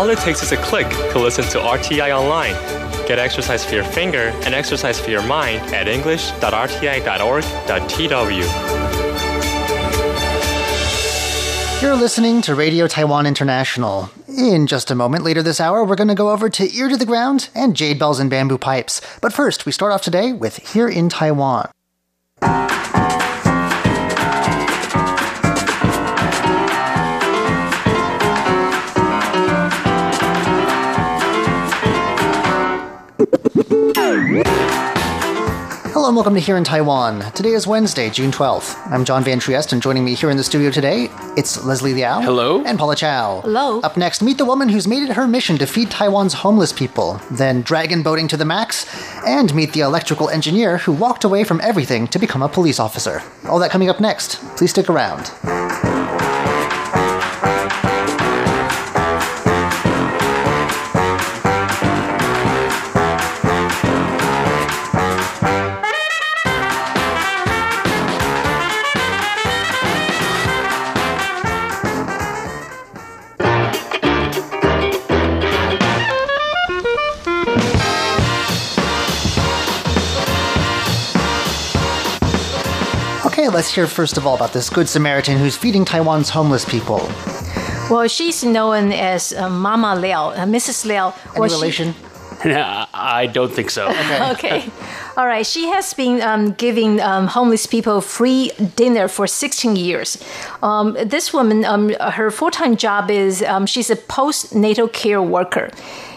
All it takes is a click to listen to RTI online. Get exercise for your finger and exercise for your mind at english.rti.org.tw. You're listening to Radio Taiwan International. In just a moment later this hour, we're going to go over to Ear to the Ground and Jade Bells and Bamboo Pipes. But first, we start off today with Here in Taiwan. And welcome to Here in Taiwan. Today is Wednesday, June 12th. I'm John Van Trieste, and joining me here in the studio today, it's Leslie Liao. Hello. And Paula Chow. Hello. Up next, meet the woman who's made it her mission to feed Taiwan's homeless people, then dragon boating to the max, and meet the electrical engineer who walked away from everything to become a police officer. All that coming up next. Please stick around. Let's hear first of all about this Good Samaritan who's feeding Taiwan's homeless people. Well, she's known as uh, Mama Liao, uh, Mrs. Liao. Any well, she- I don't think so. okay. All right. She has been um, giving um, homeless people free dinner for 16 years. Um, this woman, um, her full time job is um, she's a postnatal care worker.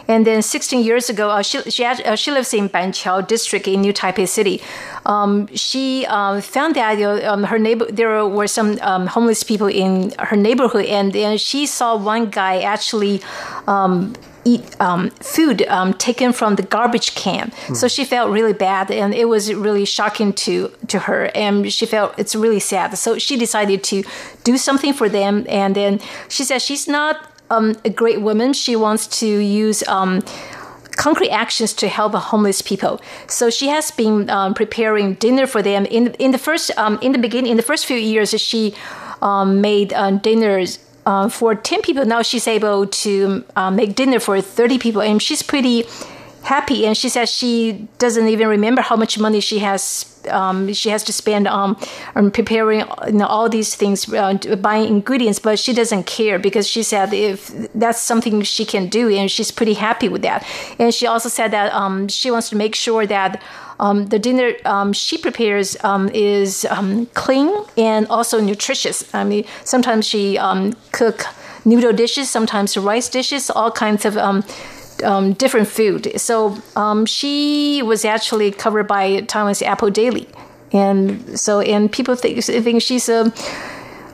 And then 16 years ago, uh, she she, had, uh, she lives in Banqiao district in New Taipei City. Um, she uh, found that um, her neighbor there were some um, homeless people in her neighborhood, and then she saw one guy actually um, eat um, food um, taken from the garbage can. So she felt really bad, and it was really shocking to to her, and she felt it's really sad. So she decided to do something for them, and then she said she's not um, a great woman. She wants to use. Um, concrete actions to help homeless people. So she has been um, preparing dinner for them. In in the first um, in the beginning, in the first few years, she um, made uh, dinners uh, for 10 people. Now she's able to uh, make dinner for 30 people, and she's pretty happy. And she says she doesn't even remember how much money she has. Um, she has to spend on, preparing you know, all these things, uh, buying ingredients, but she doesn't care because she said if that's something she can do, and she's pretty happy with that. And she also said that um, she wants to make sure that um, the dinner um, she prepares um, is um, clean and also nutritious. I mean, sometimes she um, cook noodle dishes, sometimes rice dishes, all kinds of um, different food. So um, she was actually covered by Taiwan's Apple Daily, and so and people think think she's a.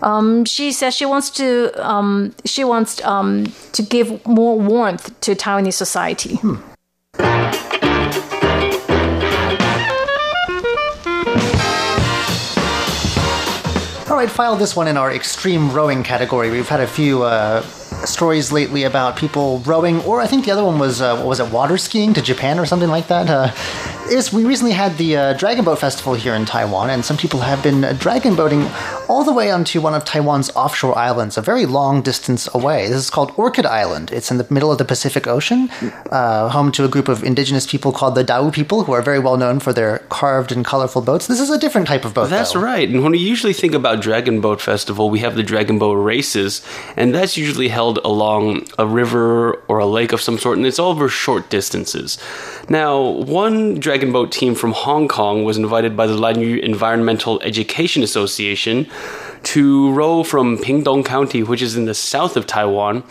Um, she says she wants to um, she wants um, to give more warmth to Taiwanese society. All right, file this one in our extreme rowing category. We've had a few uh, stories lately about people rowing, or I think the other one was uh, what was it, water skiing to Japan or something like that. Uh, is we recently had the uh, Dragon Boat Festival here in Taiwan, and some people have been uh, dragon boating all the way onto one of Taiwan's offshore islands, a very long distance away. This is called Orchid Island. It's in the middle of the Pacific Ocean, uh, home to a group of indigenous people called the Dao people, who are very well known for their carved and colorful boats. This is a different type of boat. That's though. right. And when we usually think about Dragon Boat Festival, we have the Dragon Boat races, and that's usually held along a river or a lake of some sort, and it's all over short distances. Now, one Dragon Boat team from Hong Kong was invited by the Lanyu Environmental Education Association to row from Pingtung County, which is in the south of Taiwan,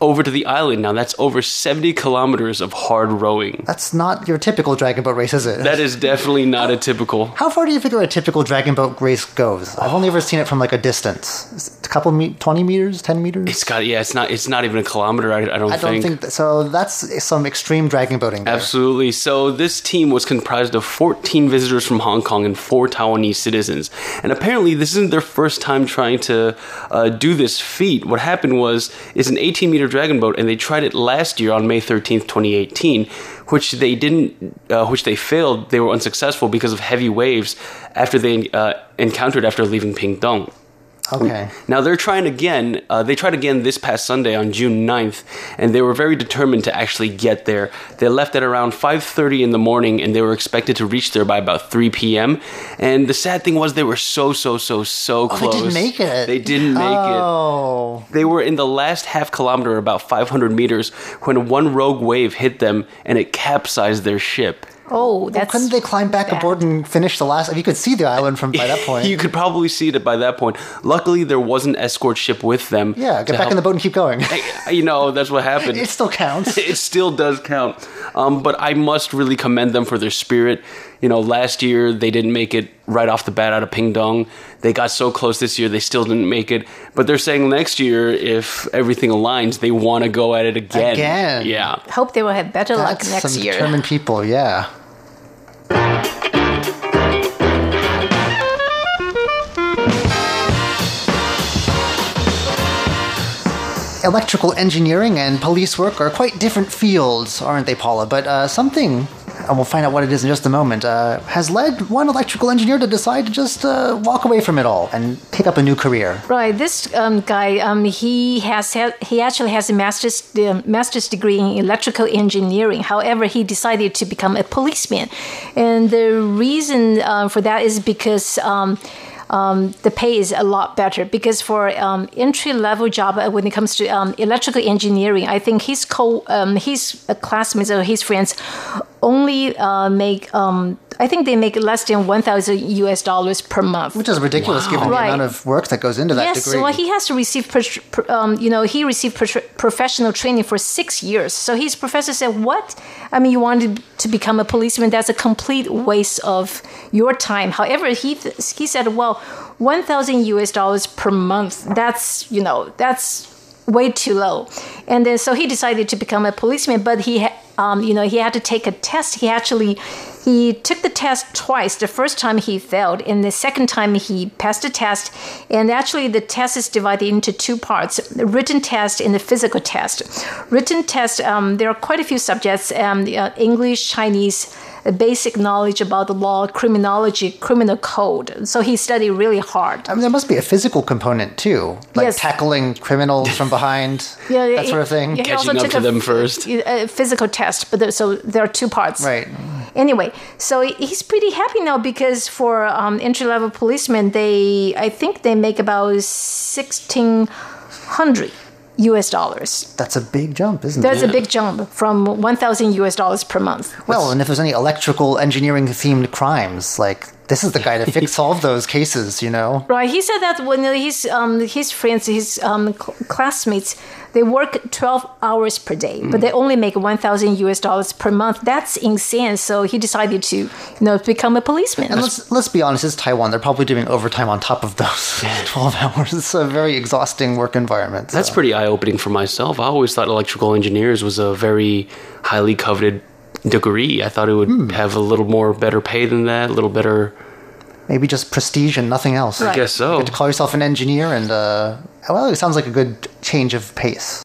over to the island. Now, that's over 70 kilometers of hard rowing. That's not your typical dragon boat race, is it? That is definitely not a typical. How far do you figure a typical dragon boat race goes? I've only ever seen it from like a distance, Is a couple me- twenty meters, ten meters. It's got yeah. It's not. It's not even a kilometer. I, I don't I don't think. think th- so. That's some extreme dragon boating. There. Absolutely. So this team was comprised of 14 visitors from Hong Kong and four Taiwanese citizens. And apparently, this isn't their first time trying to uh, do this feat. What happened was, it's an 18 meter dragon boat, and they tried it last year on May 13th, 2018, which they didn't, uh, which they failed. They were unsuccessful because of heavy waves after they uh, encountered after leaving Pingtung. Okay. Now they're trying again. Uh, they tried again this past Sunday on June 9th, and they were very determined to actually get there. They left at around 5:30 in the morning, and they were expected to reach there by about 3 p.m. And the sad thing was they were so so so so Oh, close. they didn't make it. They didn't make it. Oh. They were in the last half kilometer, about 500 meters, when one rogue wave hit them and it capsized their ship. Oh, that's Couldn't they climb back bad. aboard and finish the last? If you could see the island from by that point. You could probably see it by that point. Luckily, there was an escort ship with them. yeah, get back in the boat and keep going. You know, that's what happened. it still counts. it still does count. Um, but I must really commend them for their spirit. You know, last year they didn't make it right off the bat out of Pingtung. They got so close this year, they still didn't make it. But they're saying next year, if everything aligns, they want to go at it again. Again. Yeah. hope they will have better luck That's next some year. determined people, yeah. Electrical engineering and police work are quite different fields, aren't they, Paula? But uh, something, and we'll find out what it is in just a moment, uh, has led one electrical engineer to decide to just uh, walk away from it all and pick up a new career. Right, this um, guy, um, he has he actually has a master's uh, master's degree in electrical engineering. However, he decided to become a policeman, and the reason uh, for that is because. Um, um, the pay is a lot better because for um, entry level job uh, when it comes to um, electrical engineering, I think his co um, his uh, classmates or his friends only uh, make um, I think they make less than one thousand U.S. dollars per month. Which is ridiculous given Right. the amount of work that goes into that yes, degree. well, he has to receive, pro- pro- um, you know, he received pro- professional training for six years. So his professor said, "What? I mean, you wanted to become a policeman? That's a complete waste of your time." However, he th- he said, "Well, one thousand U.S. dollars per month. That's you know, that's." way too low and then so he decided to become a policeman but he um, you know he had to take a test he actually he took the test twice the first time he failed and the second time he passed the test and actually the test is divided into two parts the written test and the physical test written test um, there are quite a few subjects um, uh, english chinese basic knowledge about the law criminology criminal code so he studied really hard I mean, there must be a physical component too, like Yes. tackling criminals from behind, yeah, that he- sort of thing. yeah, Catching up to a them first. A physical test, but there, so there are two parts. Right. Anyway, so he's pretty happy now because for um, entry level policemen, they I think they make about sixteen hundred U.S. dollars. That's a big jump, isn't That's it? That's a big jump from one thousand U.S. dollars per month. Well, and if there's any electrical engineering themed crimes, like this is the guy to fix solve those cases, you know? Right. He said that when his um, his friends, his um, cl- classmates, they work twelve hours per day, but they only make one thousand U.S. dollars per month. That's insane. So he decided to, you know, become a policeman. And let's let's be honest, it's Taiwan. They're probably doing overtime on top of those 12 hours. It's a very exhausting work environment. That's pretty eye opening for myself. I always thought electrical engineers was a very highly coveted degree. I thought it would Hmm. have a little more better pay than that, a little better. maybe just prestige and nothing else. I guess so. You To call yourself an engineer and uh, well, it sounds like a good change of pace.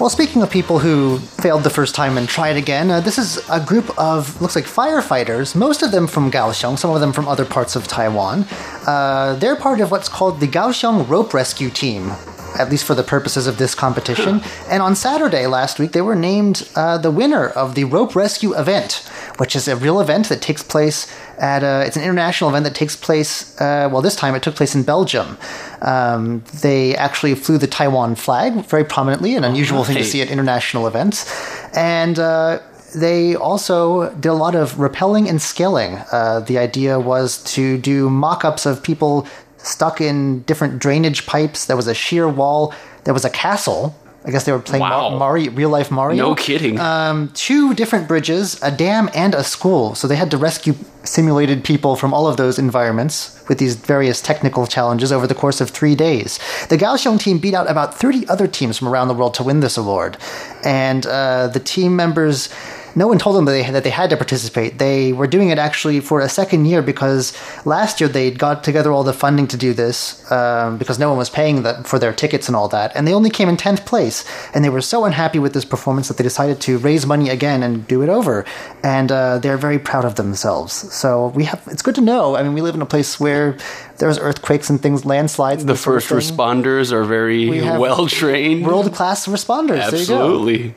Well, speaking of people who failed the first time and tried again, uh, this is a group of looks like firefighters. Most of them from Kaohsiung, some of them from other parts of Taiwan. Uh, they're part of what's called the Kaohsiung Rope Rescue Team, at least for the purposes of this competition. and on Saturday last week, they were named uh, the winner of the rope rescue event, which is a real event that takes place at a, it's an international event that takes place. Uh, well, this time it took place in Belgium. Um, they actually flew the Taiwan flag very prominently, an unusual thing to see at international events, and. Uh, they also did a lot of rappelling and scaling. Uh, the idea was to do mock ups of people stuck in different drainage pipes. There was a sheer wall. There was a castle. I guess they were playing Wow. Mar- Mario, real life Mario. No kidding. Um, two different bridges, a dam, and a school. So they had to rescue simulated people from all of those environments with these various technical challenges over the course of three days. The Kaohsiung team beat out about 30 other teams from around the world to win this award. And uh, the team members no one told them that they, had, that they had to participate. They were doing it actually for a second year because last year they got together all the funding to do this um, because no one was paying the, for their tickets and all that, and they only came in tenth place. And they were so unhappy with this performance that they decided to raise money again and do it over. And uh, they're very proud of themselves. So we have. It's good to know. I mean, we live in a place where there's earthquakes and things, landslides. The first responders are very well trained, world class responders. Absolutely.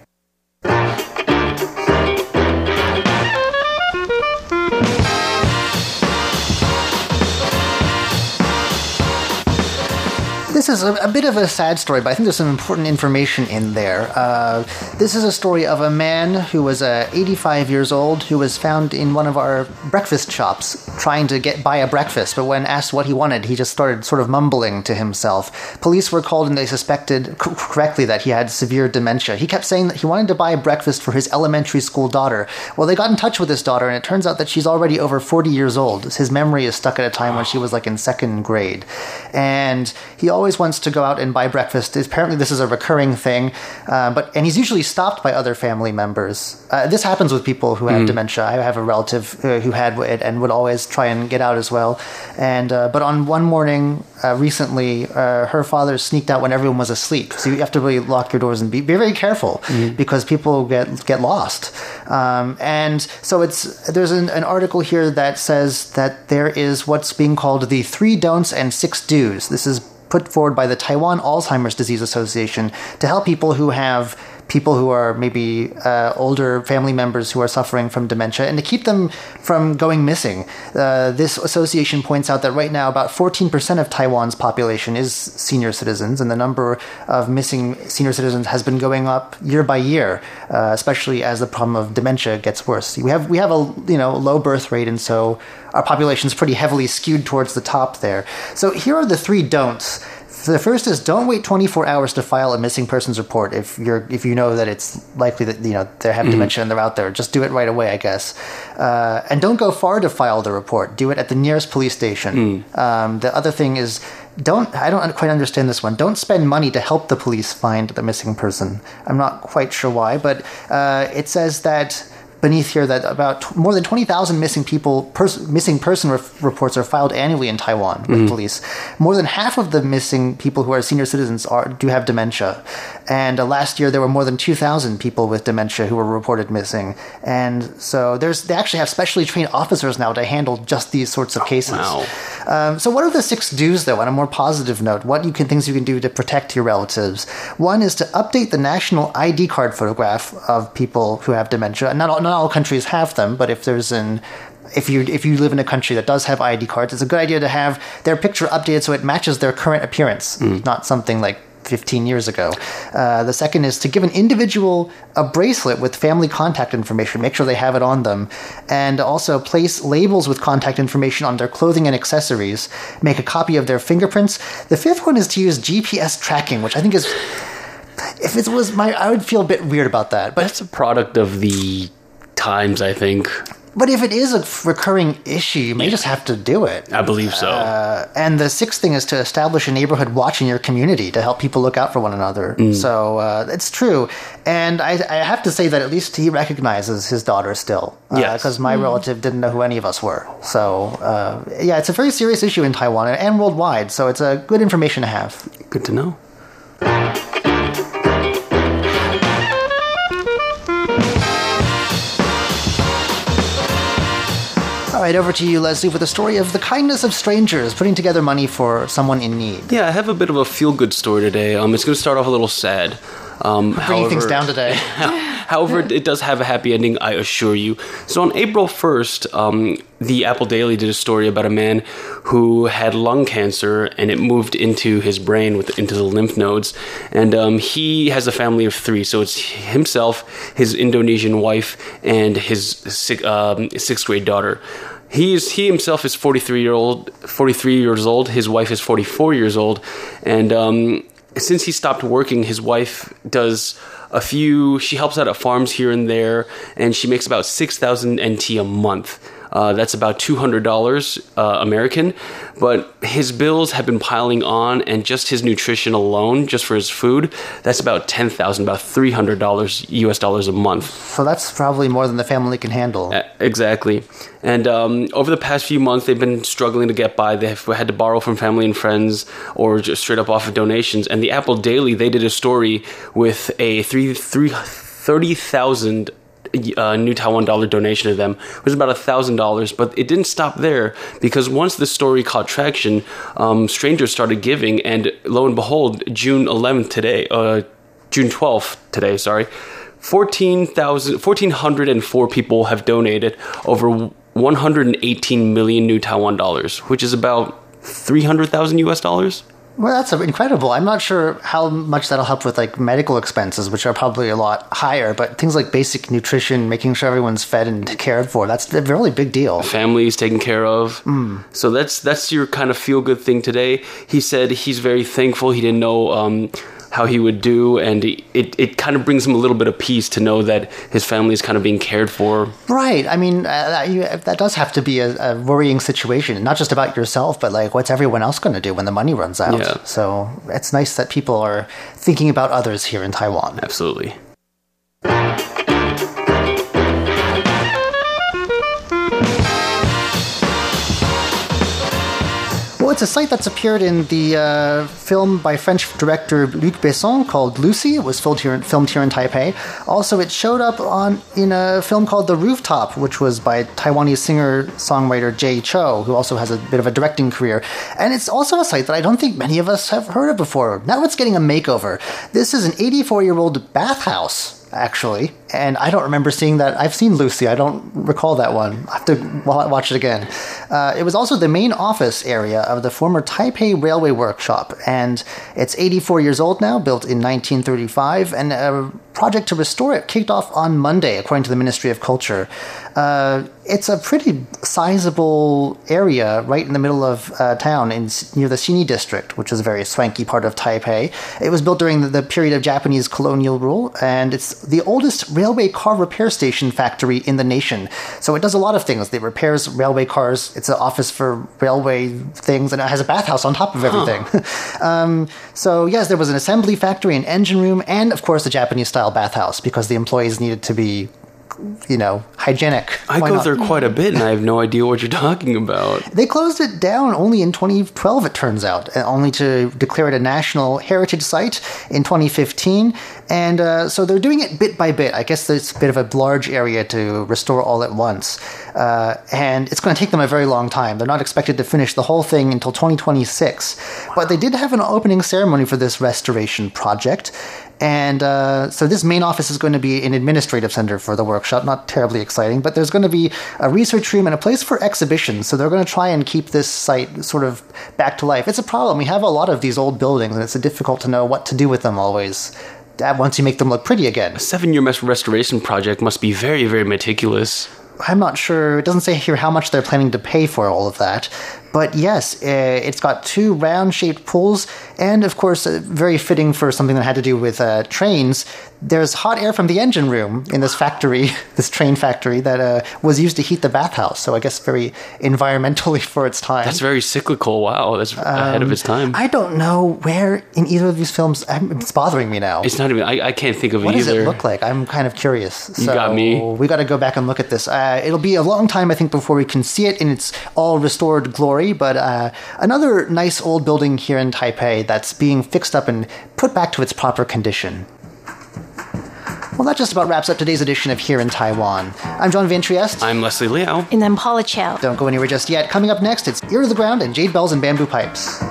Is a, a, bit of a sad story, but I think there's some important information in there. Uh, this is a story of a man who was uh, 85 years old who was found in one of our breakfast shops trying to get buy a breakfast, but when asked what he wanted, he just started sort of mumbling to himself. Police were called and they suspected correctly that he had severe dementia. He kept saying that he wanted to buy a breakfast for his elementary school daughter. Well, they got in touch with his daughter, and it turns out that she's already over 40 years old. His memory is stuck at a time when she was like in second grade, and he always wants to go out and buy breakfast. Apparently, this is a recurring thing, uh, but and he's usually stopped by other family members. Uh, this happens with people who have mm. dementia. I have a relative uh, who had it and would always try and get out as well. And uh, but on one morning uh, recently, uh, her father sneaked out when everyone was asleep. So you have to really lock your doors and be, be very careful mm. because people get get lost. Um, and so it's there's an, an article here that says that there is what's being called the three don'ts and six do's. This is put forward by the Taiwan Alzheimer's Disease Association to help people who have people who are maybe uh, older family members who are suffering from dementia and to keep them from going missing. Uh, this association points out that right now about 14% of Taiwan's population is senior citizens, and the number of missing senior citizens has been going up year by year, uh, especially as the problem of dementia gets worse. We have we have a you know low birth rate, and so our population is pretty heavily skewed towards the top there. So here are the three don'ts the first is don't wait 24 hours to file a missing persons report if you're if you know that it's likely that you know they have mm-hmm. dementia and they're out there. Just do it right away, I guess. Uh, and don't go far to file the report. Do it at the nearest police station. Mm. Um, the other thing is don't I don't quite understand this one. Don't spend money to help the police find the missing person. I'm not quite sure why, but uh, it says that beneath here that about t- more than 20,000 missing people, pers- missing person re- reports are filed annually in Taiwan with mm-hmm. police. More than half of the missing people who are senior citizens are do have dementia. And uh, last year there were more than 2,000 people with dementia who were reported missing. And so there's they actually have specially trained officers now to handle just these sorts of cases. Wow. Um, so what are the six do's though? On a more positive note, what you can things you can do to protect your relatives? One is to update the national ID card photograph of people who have dementia. Not all, not all countries have them, but if there's an if you if you live in a country that does have ID cards, it's a good idea to have their picture updated so it matches their current appearance, mm. not something like 15 years ago. Uh, the second is to give an individual a bracelet with family contact information. Make sure they have it on them. And also place labels with contact information on their clothing and accessories. Make a copy of their fingerprints. The fifth one is to use GPS tracking, which I think is. If it was my. I would feel a bit weird about that. But that's a product of the times, I think. But if it is a recurring issue, you may yeah. just have to do it. I believe so. Uh, and the sixth thing is to establish a neighborhood watch in your community to help people look out for one another. Mm. So uh, it's true. And I, I, have to say that at least he recognizes his daughter still. Uh, yeah. Because my mm. relative didn't know who any of us were. So uh, yeah, it's a very serious issue in Taiwan and worldwide. So it's a good information to have. Good to know. All right, over to you, Leslie, with the story of the kindness of strangers putting together money for someone in need. Yeah, I have a bit of a feel good story today. Um, it's going to start off a little sad. Um, Bringing however, things down today. however, it does have a happy ending, I assure you. So on April 1st, um, the Apple Daily did a story about a man who had lung cancer and it moved into his brain, with into the lymph nodes. And um, he has a family of three. So it's himself, his Indonesian wife, and his um, sixth grade daughter. He's he himself is 43 year old 43 years old his wife is 44 years old and um, since he stopped working, his wife does a few. She helps out at farms here and there, and she makes about six thousand NT a month. Uh, that's about two hundred dollars uh, American, but his bills have been piling on, and just his nutrition alone, just for his food, that's about ten thousand, about three hundred dollars U.S. dollars a month. So that's probably more than the family can handle. Exactly. And um, over the past few months, they've been struggling to get by. They've had to borrow from family and friends or just straight up off of donations. And the Apple Daily, they did a story with a three, three, 30,000 uh, new Taiwan dollar donation to them. It was about a thousand dollars, but it didn't stop there because once the story caught traction, um, strangers started giving, and lo and behold, June 11th today, uh, June 12th today, sorry, 14,000 1,404 people have donated over 118 million new Taiwan dollars, which is about 300,000 US dollars. Well, that's incredible. I'm not sure how much that'll help with like medical expenses, which are probably a lot higher. But things like basic nutrition, making sure everyone's fed and cared for, that's a really big deal. Families taken care of. So that's that's your kind of feel good thing today. He said he's very thankful. He didn't know um, how he would do, and it it kind of brings him a little bit of peace to know that his family is kind of being cared for. Right. I mean, uh, that, you, that does have to be a, a worrying situation, not just about yourself, but like what's everyone else going to do when the money runs out. Yeah. So it's nice that people are thinking about others here in Taiwan. Absolutely. It's a site that's appeared in the uh, film by French director Luc Besson called Lucy. It was filmed here, filmed here in Taipei. Also, it showed up on in a film called The Rooftop, which was by Taiwanese singer-songwriter Jay Chou, who also has a bit of a directing career. And it's also a site that I don't think many of us have heard of before. Now it's getting a makeover. This is an 84-year-old bathhouse actually, and I don't remember seeing that. I've seen Lucy. I don't recall that one. I have to watch it again. Uh, it was also the main office area of the former Taipei Railway Workshop, and it's 84 years old now, built in 1935, and a project to restore it kicked off on Monday, according to the Ministry of Culture. Uh, it's a pretty sizable area right in the middle of uh, town in, near the Xinyi district, which is a very swanky part of Taipei. It was built during the, the period of Japanese colonial rule, and it's the oldest railway car repair station factory in the nation. So it does a lot of things. It repairs railway cars. It's an office for railway things, and it has a bathhouse on top of everything. um, so yes, there was an assembly factory, an engine room, and of course a Japanese-style bathhouse because the employees needed to be you know, hygienic. I Why go not? there quite a bit, and I have no idea what you're talking about. They closed it down only in 2012, it turns out, uh, only to declare it a national heritage site in 2015. And uh, so they're doing it bit by bit. I guess it's a bit of a large area to restore all at once. Uh, and it's going to take them a very long time. They're not expected to finish the whole thing until 2026. But they did have an opening ceremony for this restoration project. And uh, so this main office is going to be an administrative center for the workshop. Not terribly exciting, but there's going to be a research room and a place for exhibitions. So they're going to try and keep this site sort of back to life. It's a problem. We have a lot of these old buildings, and it's difficult to know what to do with them always. uh, Once you make them look pretty again, a Seven year restoration project must be very, very meticulous. I'm not sure. It doesn't say here how much they're planning to pay for all of that. But yes, uh, it's got two round shaped pools, and of course, uh, very fitting for something that had to do with uh, trains. There's hot air from the engine room in this factory, this train factory, that uh, was used to heat the bathhouse. So I guess very environmentally for its time. That's very cyclical. Wow, that's ahead of its time. I don't know where in either of these films. I'm, it's bothering me now. it's not even. I, I can't think of What it does it look like? I'm kind of curious. So got me. We got to go back and look at this. Uh, it'll be a long time, I think, before we can see it in its all restored glory. But uh, another nice old building here in Taipei that's being fixed up and put back to its proper condition. Well, that just about wraps up today's edition of Here in Taiwan. I'm John Van Trieste. I'm Leslie Liao. And I'm Paula Chow. Don't go anywhere just yet. Coming up next, it's Ear to the Ground and Jade Bells and Bamboo Pipes.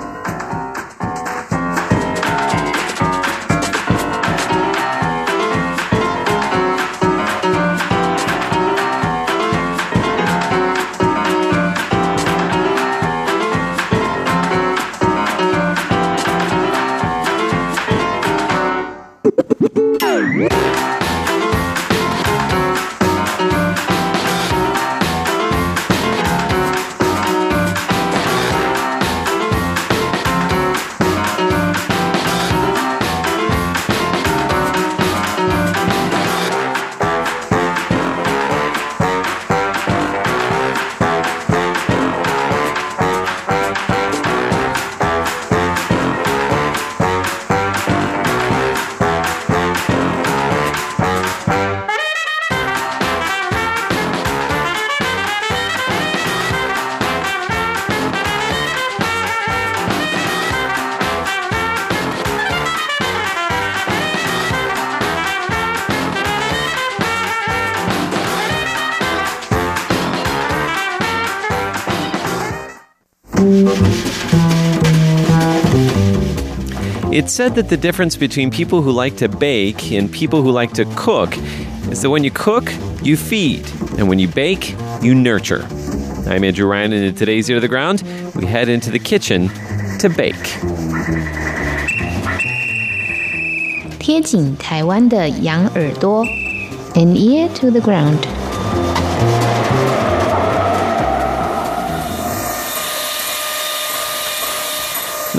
It's said that the difference between people who like to bake and people who like to cook is that when you cook, you feed, and when you bake, you nurture. I'm Andrew Ryan, and in today's Ear to the Ground, we head into the kitchen to bake. 贴紧台湾的羊耳朵，an ear to the ground。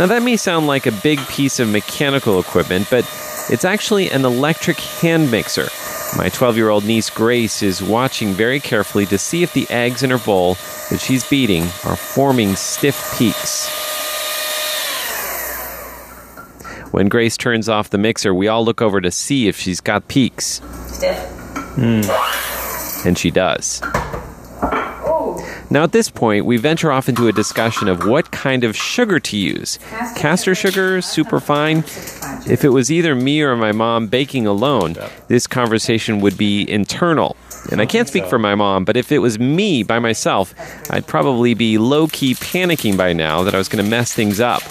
Now, that may sound like a big piece of mechanical equipment, but it's actually an electric hand mixer. My 12 year old niece Grace is watching very carefully to see if the eggs in her bowl that she's beating are forming stiff peaks. When Grace turns off the mixer, we all look over to see if she's got peaks. Stiff. Hmm. And she does. Now, at this point, we venture off into a discussion of what kind of sugar to use caster sugar, superfine. If it was either me or my mom baking alone, this conversation would be internal. And I can't speak for my mom, but if it was me by myself, I'd probably be low key panicking by now that I was going to mess things up.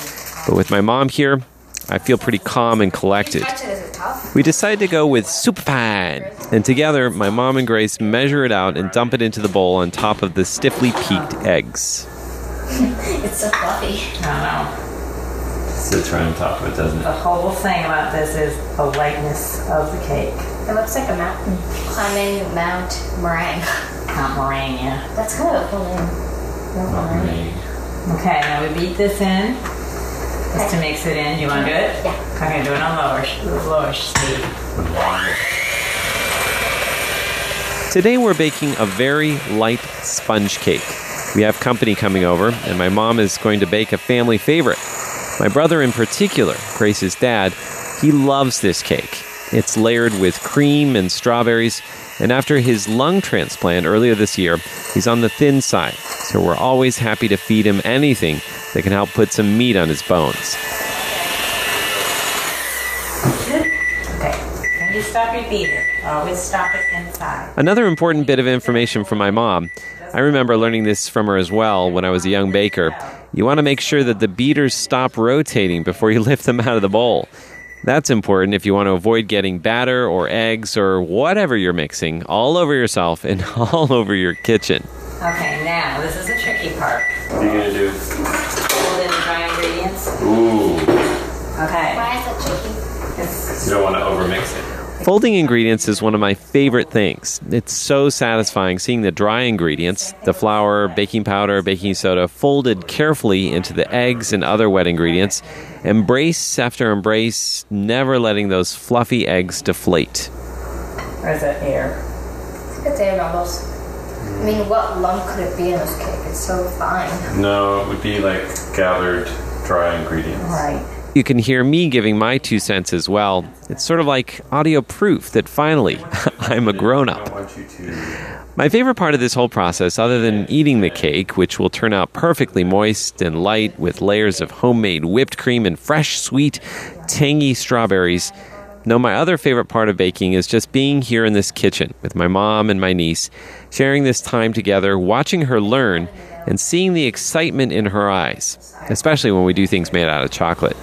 But with my mom here, I feel pretty calm and collected. We decide to go with superfine. And together, my mom and Grace measure it out and dump it into the bowl on top of the stiffly peaked eggs. It's so fluffy. I don't know. Sits right on top of it, doesn't it? The whole thing about this is the lightness of the cake. It looks like a mountain. Climbing Mount Meringue. Mount meringue, yeah. That's kind of a cool name. Mount Meringue. Okay, now we beat this in. Just to mix it in. You want to do it? Yeah. Okay, do it on lower, lower speed. Today we're baking a very light sponge cake. We have company coming over, and my mom is going to bake a family favorite. My brother, in particular, Grace's dad, he loves this cake. It's layered with cream and strawberries, and after his lung transplant earlier this year, he's on the thin side, so we're always happy to feed him anything that can help put some meat on his bones. When you stop your beater, always stop it inside. Another important bit of information from my mom. I remember learning this from her as well when I was a young baker. You want to make sure that the beaters stop rotating before you lift them out of the bowl. That's important if you want to avoid getting batter or eggs or whatever you're mixing all over yourself and all over your kitchen. Okay, now this is the tricky part. What are you going to do? Fold in the dry ingredients. Ooh, Okay. Why is it tricky? It's- you don't want to overmix it. Folding ingredients is one of my favorite things. It's so satisfying seeing the dry ingredients, the flour, baking powder, baking soda, folded carefully into the eggs and other wet ingredients, embrace after embrace, never letting those fluffy eggs deflate. Where's that air? It's air bubbles. I mean, what lump could it be in this cake? It's so fine. No, it would be like gathered dry ingredients. Right. You can hear me giving my two cents as well. It's sort of like audio proof that finally I'm a grown up. My favorite part of this whole process, other than eating the cake, which will turn out perfectly moist and light with layers of homemade whipped cream and fresh, sweet, tangy strawberries, no, my other favorite part of baking is just being here in this kitchen with my mom and my niece, sharing this time together, watching her learn, and seeing the excitement in her eyes, especially when we do things made out of chocolate.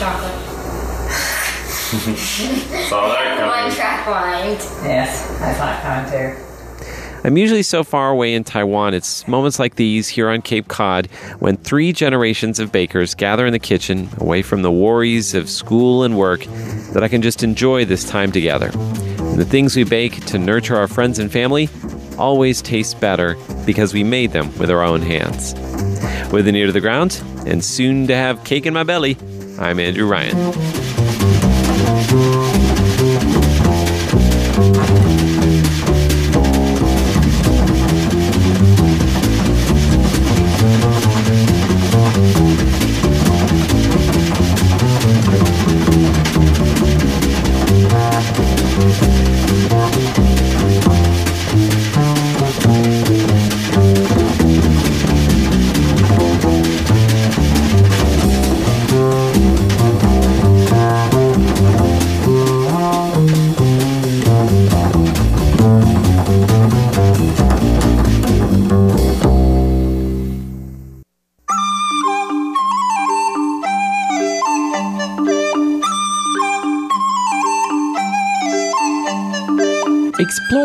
Chocolate. Saw that One track mind. Yes, I saw it coming too. I'm usually so far away in Taiwan, it's moments like these here on Cape Cod when three generations of bakers gather in the kitchen, away from the worries of school and work, that I can just enjoy this time together. And the things we bake to nurture our friends and family always taste better because we made them with our own hands. With an ear to the ground, and soon to have cake in my belly, I'm Andrew Ryan.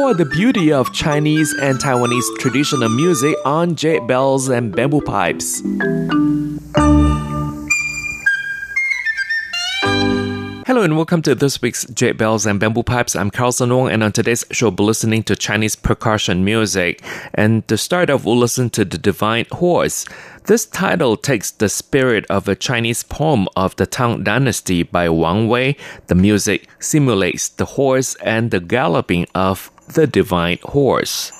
Explore the beauty of Chinese and Taiwanese traditional music on jade bells and bamboo pipes. Hello and welcome to this week's Jade Bells and Bamboo Pipes. I'm Carlson Wong, and on today's show, we'll be listening to Chinese percussion music. And to start off, we'll listen to The Divine Horse. This title takes the spirit of a Chinese poem of the Tang Dynasty by Wang Wei. The music simulates the horse and the galloping of the divine horse.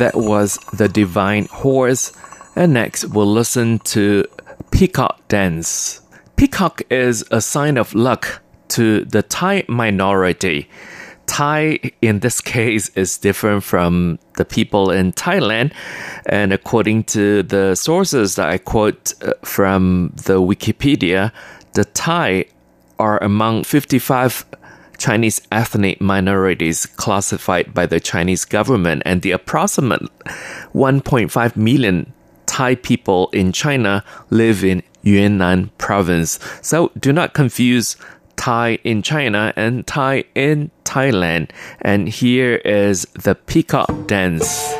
That was The Divine Horse. And next, we'll listen to Peacock Dance. Peacock is a sign of luck to the Thai minority. Thai, in this case, is different from the people in Thailand. And according to the sources that I quote uh, from the Wikipedia, the Thai are among 55 Chinese ethnic minorities classified by the Chinese government, and the approximate 1.5 million Thai people in China live in Yunnan province. So do not confuse Thai in China and Thai in Thailand. And here is the peacock dance.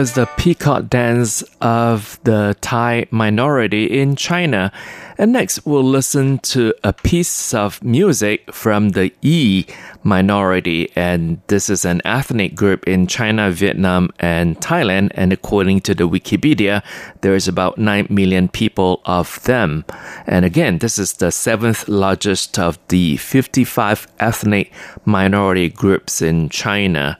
Was the peacock dance of the Thai minority in China. And next, we'll listen to a piece of music from the Yi minority. And this is an ethnic group in China, Vietnam, and Thailand. And according to the Wikipedia, there's about 9 million people of them. And again, this is the seventh largest of the 55 ethnic minority groups in China.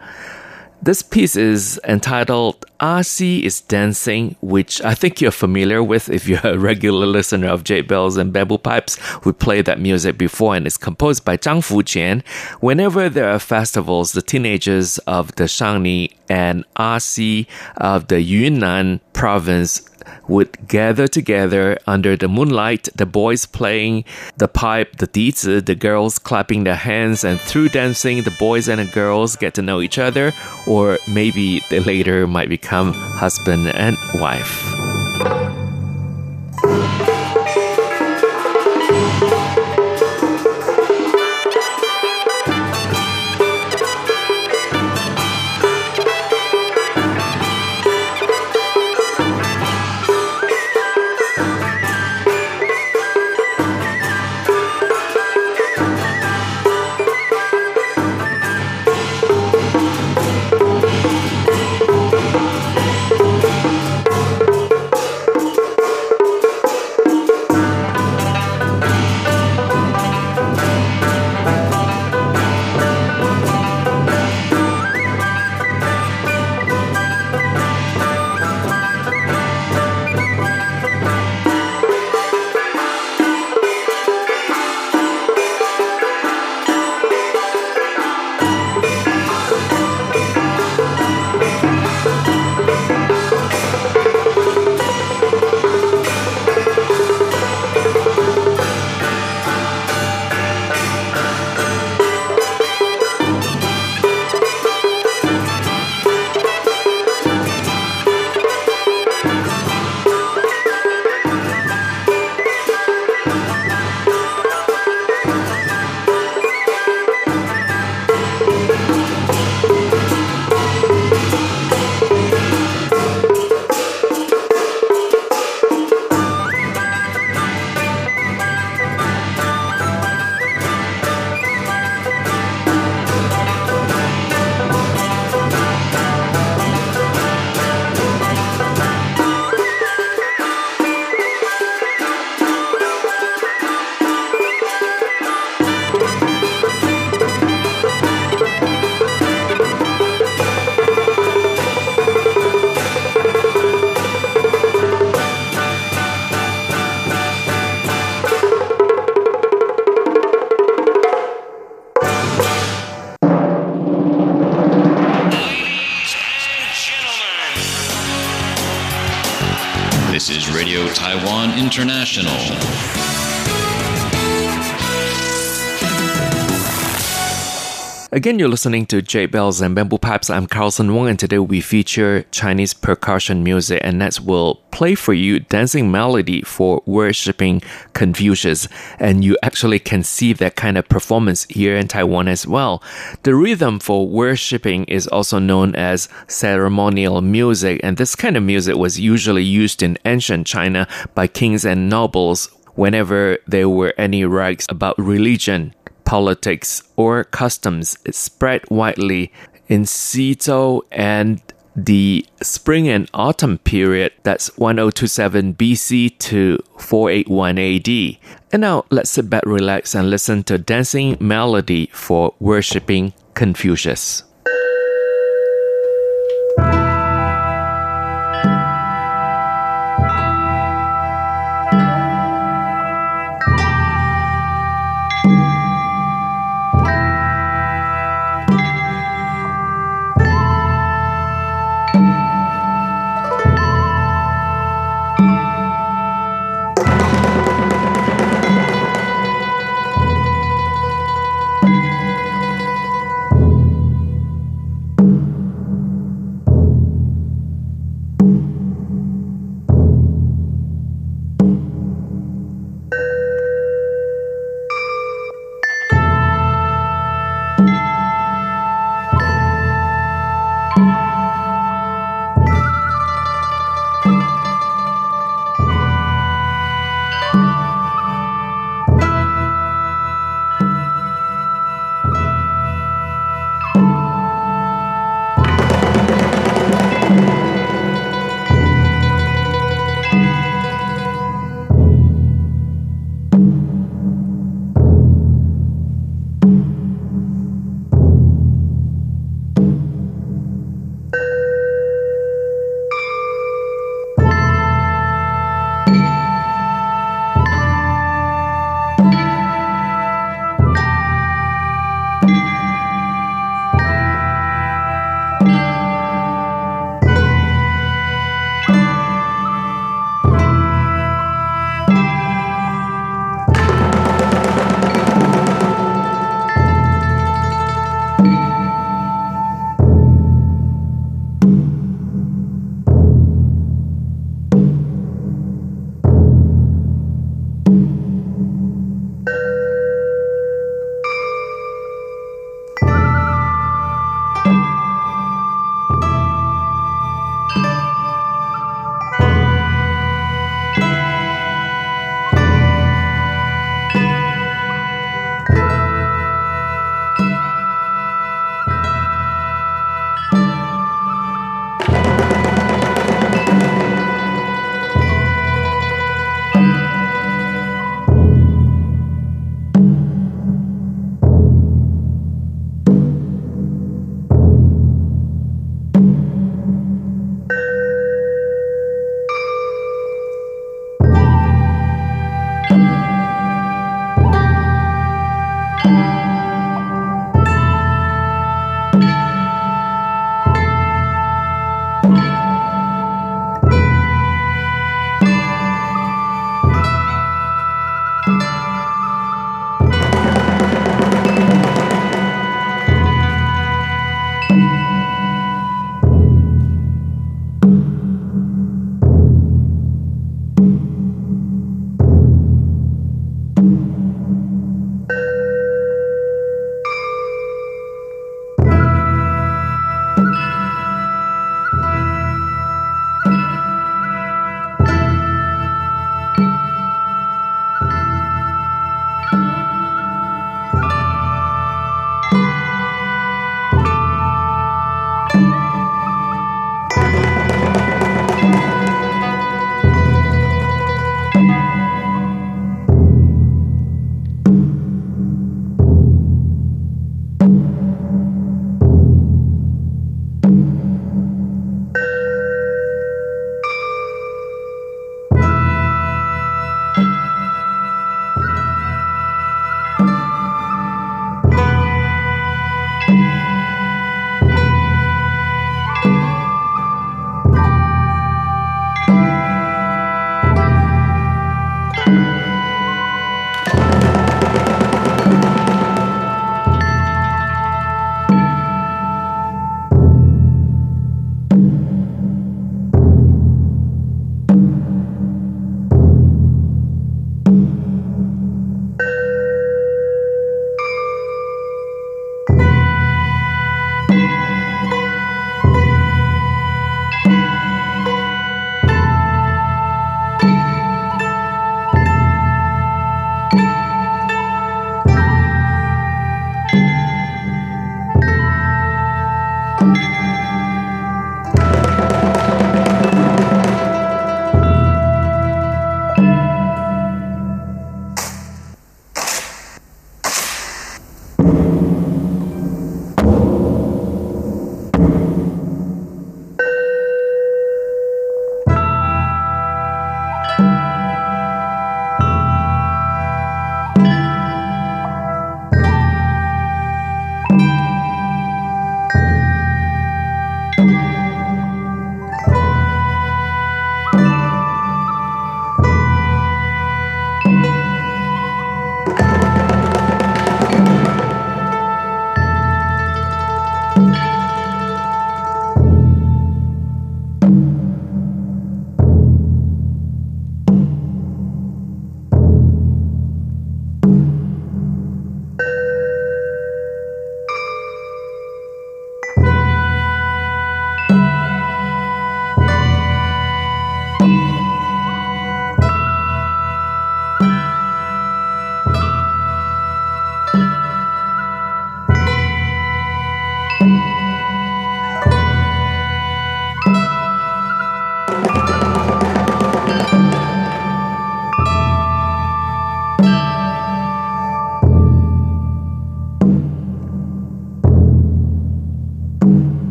This piece is entitled ah, Axi is Dancing, which I think you're familiar with if you're a regular listener of Jade Bells and Bamboo Pipes. We played that music before and it's composed by Zhang Fuqian. Whenever there are festivals, the teenagers of the Shangni and ah Axi of the Yunnan province would gather together under the moonlight, the boys playing the pipe, the dizi, uh, the girls clapping their hands, and through dancing, the boys and the girls get to know each other, or maybe they later might become husband and wife. International. Again, you're listening to Jade Bells and Bamboo Pipes. I'm Carlson Wong, and today we feature Chinese percussion music, and next we'll play for you Dancing Melody for Worshipping Confucius. And you actually can see that kind of performance here in Taiwan as well. The rhythm for worshipping is also known as ceremonial music, and this kind of music was usually used in ancient China by kings and nobles whenever there were any rites about religion politics, or customs spread widely in Xizhou and the spring and autumn period, that's 1027 BC to 481 AD. And now let's sit back, relax, and listen to dancing melody for worshipping Confucius.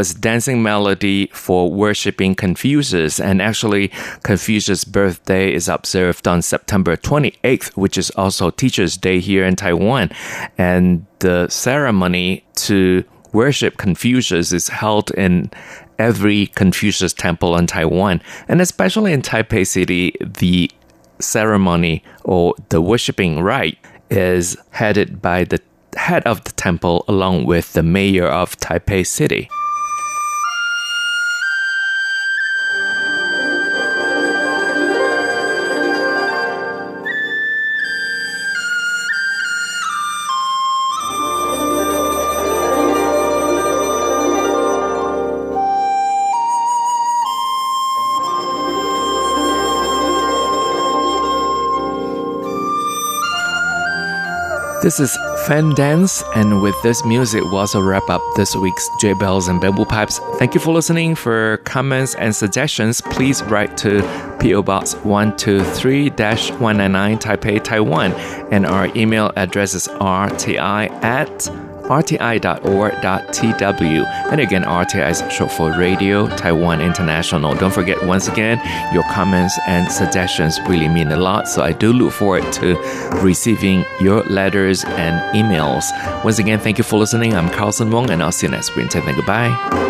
Was dancing melody for worshiping Confucius. And actually, Confucius' birthday is observed on September 28th, which is also Teacher's Day here in Taiwan. And the ceremony to worship Confucius is held in every Confucius temple in Taiwan. And especially in Taipei City, the ceremony or the worshiping rite is headed by the head of the temple along with the mayor of Taipei City. This is Fan Dance, and with this music, we'll also wrap up this week's Jade Bells and Bamboo Pipes. Thank you for listening. For comments and suggestions, please write to PO Box 123 199 Taipei, Taiwan, and our email address is rti at rti.org.tw. And again, RTI is short for Radio Taiwan International. Don't forget, once again, your comments and suggestions really mean a lot. So I do look forward to receiving your letters and emails. Once again, thank you for listening. I'm Carlson Wong, and I'll see you next week. Take goodbye.